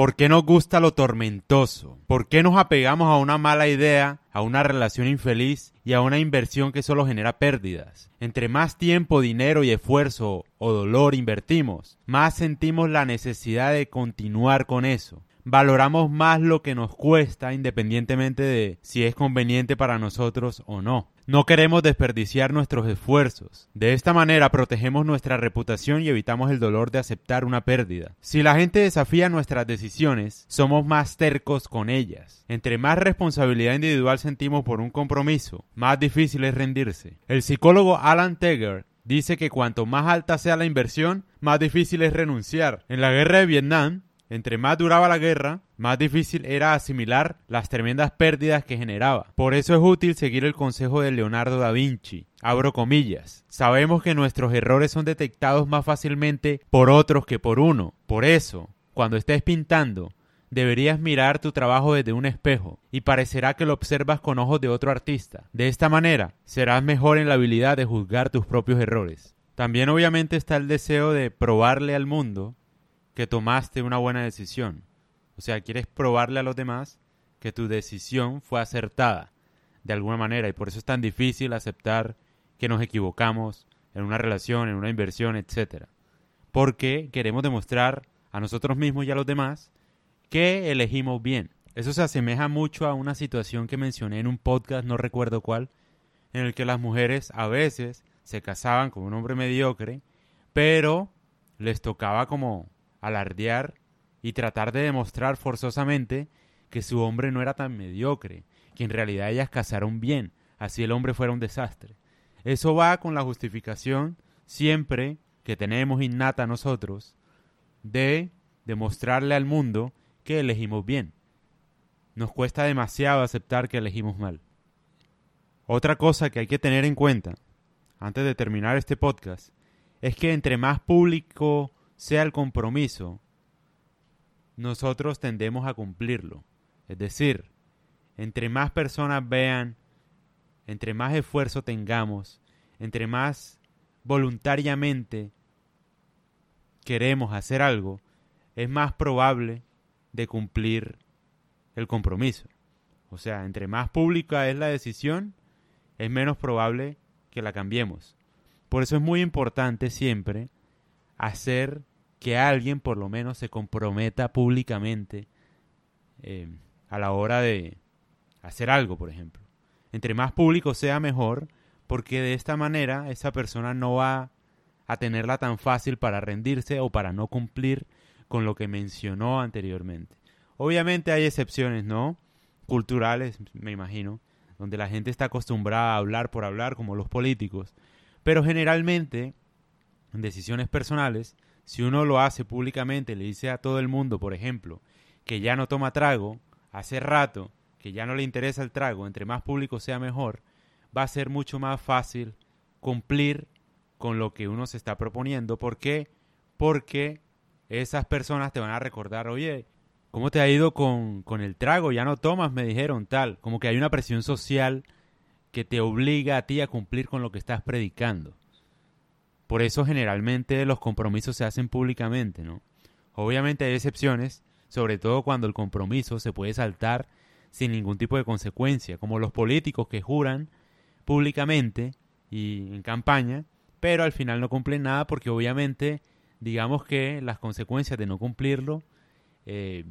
¿Por qué nos gusta lo tormentoso? ¿Por qué nos apegamos a una mala idea, a una relación infeliz y a una inversión que solo genera pérdidas? Entre más tiempo, dinero y esfuerzo o dolor invertimos, más sentimos la necesidad de continuar con eso valoramos más lo que nos cuesta independientemente de si es conveniente para nosotros o no. No queremos desperdiciar nuestros esfuerzos. De esta manera protegemos nuestra reputación y evitamos el dolor de aceptar una pérdida. Si la gente desafía nuestras decisiones, somos más tercos con ellas. Entre más responsabilidad individual sentimos por un compromiso, más difícil es rendirse. El psicólogo Alan Teger dice que cuanto más alta sea la inversión, más difícil es renunciar. En la guerra de Vietnam, entre más duraba la guerra, más difícil era asimilar las tremendas pérdidas que generaba. Por eso es útil seguir el consejo de Leonardo da Vinci. Abro comillas. Sabemos que nuestros errores son detectados más fácilmente por otros que por uno. Por eso, cuando estés pintando, deberías mirar tu trabajo desde un espejo y parecerá que lo observas con ojos de otro artista. De esta manera, serás mejor en la habilidad de juzgar tus propios errores. También obviamente está el deseo de probarle al mundo que tomaste una buena decisión. O sea, quieres probarle a los demás que tu decisión fue acertada de alguna manera y por eso es tan difícil aceptar que nos equivocamos en una relación, en una inversión, etc. Porque queremos demostrar a nosotros mismos y a los demás que elegimos bien. Eso se asemeja mucho a una situación que mencioné en un podcast, no recuerdo cuál, en el que las mujeres a veces se casaban con un hombre mediocre, pero les tocaba como alardear y tratar de demostrar forzosamente que su hombre no era tan mediocre, que en realidad ellas casaron bien, así el hombre fuera un desastre. Eso va con la justificación siempre que tenemos innata nosotros de demostrarle al mundo que elegimos bien. Nos cuesta demasiado aceptar que elegimos mal. Otra cosa que hay que tener en cuenta, antes de terminar este podcast, es que entre más público sea el compromiso, nosotros tendemos a cumplirlo. Es decir, entre más personas vean, entre más esfuerzo tengamos, entre más voluntariamente queremos hacer algo, es más probable de cumplir el compromiso. O sea, entre más pública es la decisión, es menos probable que la cambiemos. Por eso es muy importante siempre hacer que alguien por lo menos se comprometa públicamente eh, a la hora de hacer algo, por ejemplo. Entre más público sea mejor, porque de esta manera esa persona no va a tenerla tan fácil para rendirse o para no cumplir con lo que mencionó anteriormente. Obviamente hay excepciones, ¿no? Culturales, me imagino, donde la gente está acostumbrada a hablar por hablar, como los políticos. Pero generalmente, en decisiones personales, si uno lo hace públicamente, le dice a todo el mundo, por ejemplo, que ya no toma trago, hace rato, que ya no le interesa el trago, entre más público sea mejor, va a ser mucho más fácil cumplir con lo que uno se está proponiendo. ¿Por qué? Porque esas personas te van a recordar, oye, ¿cómo te ha ido con, con el trago? Ya no tomas, me dijeron tal. Como que hay una presión social que te obliga a ti a cumplir con lo que estás predicando. Por eso generalmente los compromisos se hacen públicamente, ¿no? Obviamente hay excepciones, sobre todo cuando el compromiso se puede saltar sin ningún tipo de consecuencia, como los políticos que juran públicamente y en campaña, pero al final no cumplen nada porque obviamente digamos que las consecuencias de no cumplirlo eh,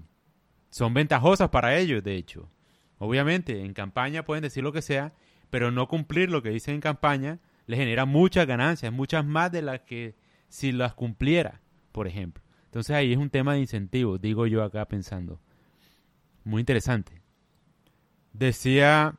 son ventajosas para ellos, de hecho. Obviamente en campaña pueden decir lo que sea, pero no cumplir lo que dicen en campaña le genera muchas ganancias, muchas más de las que si las cumpliera, por ejemplo. Entonces ahí es un tema de incentivos, digo yo acá pensando. Muy interesante. Decía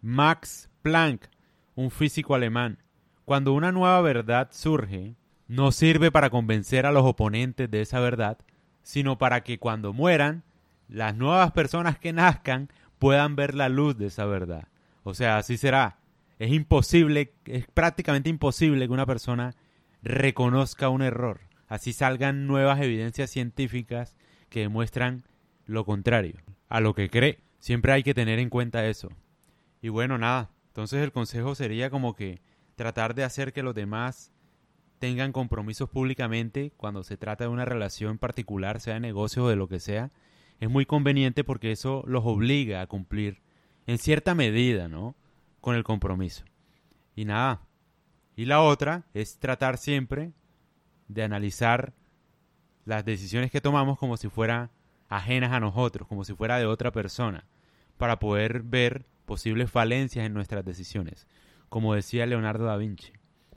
Max Planck, un físico alemán, cuando una nueva verdad surge, no sirve para convencer a los oponentes de esa verdad, sino para que cuando mueran, las nuevas personas que nazcan puedan ver la luz de esa verdad. O sea, así será es imposible, es prácticamente imposible que una persona reconozca un error. Así salgan nuevas evidencias científicas que demuestran lo contrario a lo que cree. Siempre hay que tener en cuenta eso. Y bueno, nada. Entonces el consejo sería como que tratar de hacer que los demás tengan compromisos públicamente cuando se trata de una relación particular, sea de negocio o de lo que sea, es muy conveniente porque eso los obliga a cumplir en cierta medida, ¿no? Con el compromiso. Y nada. Y la otra es tratar siempre de analizar las decisiones que tomamos como si fueran ajenas a nosotros, como si fuera de otra persona, para poder ver posibles falencias en nuestras decisiones, como decía Leonardo da Vinci.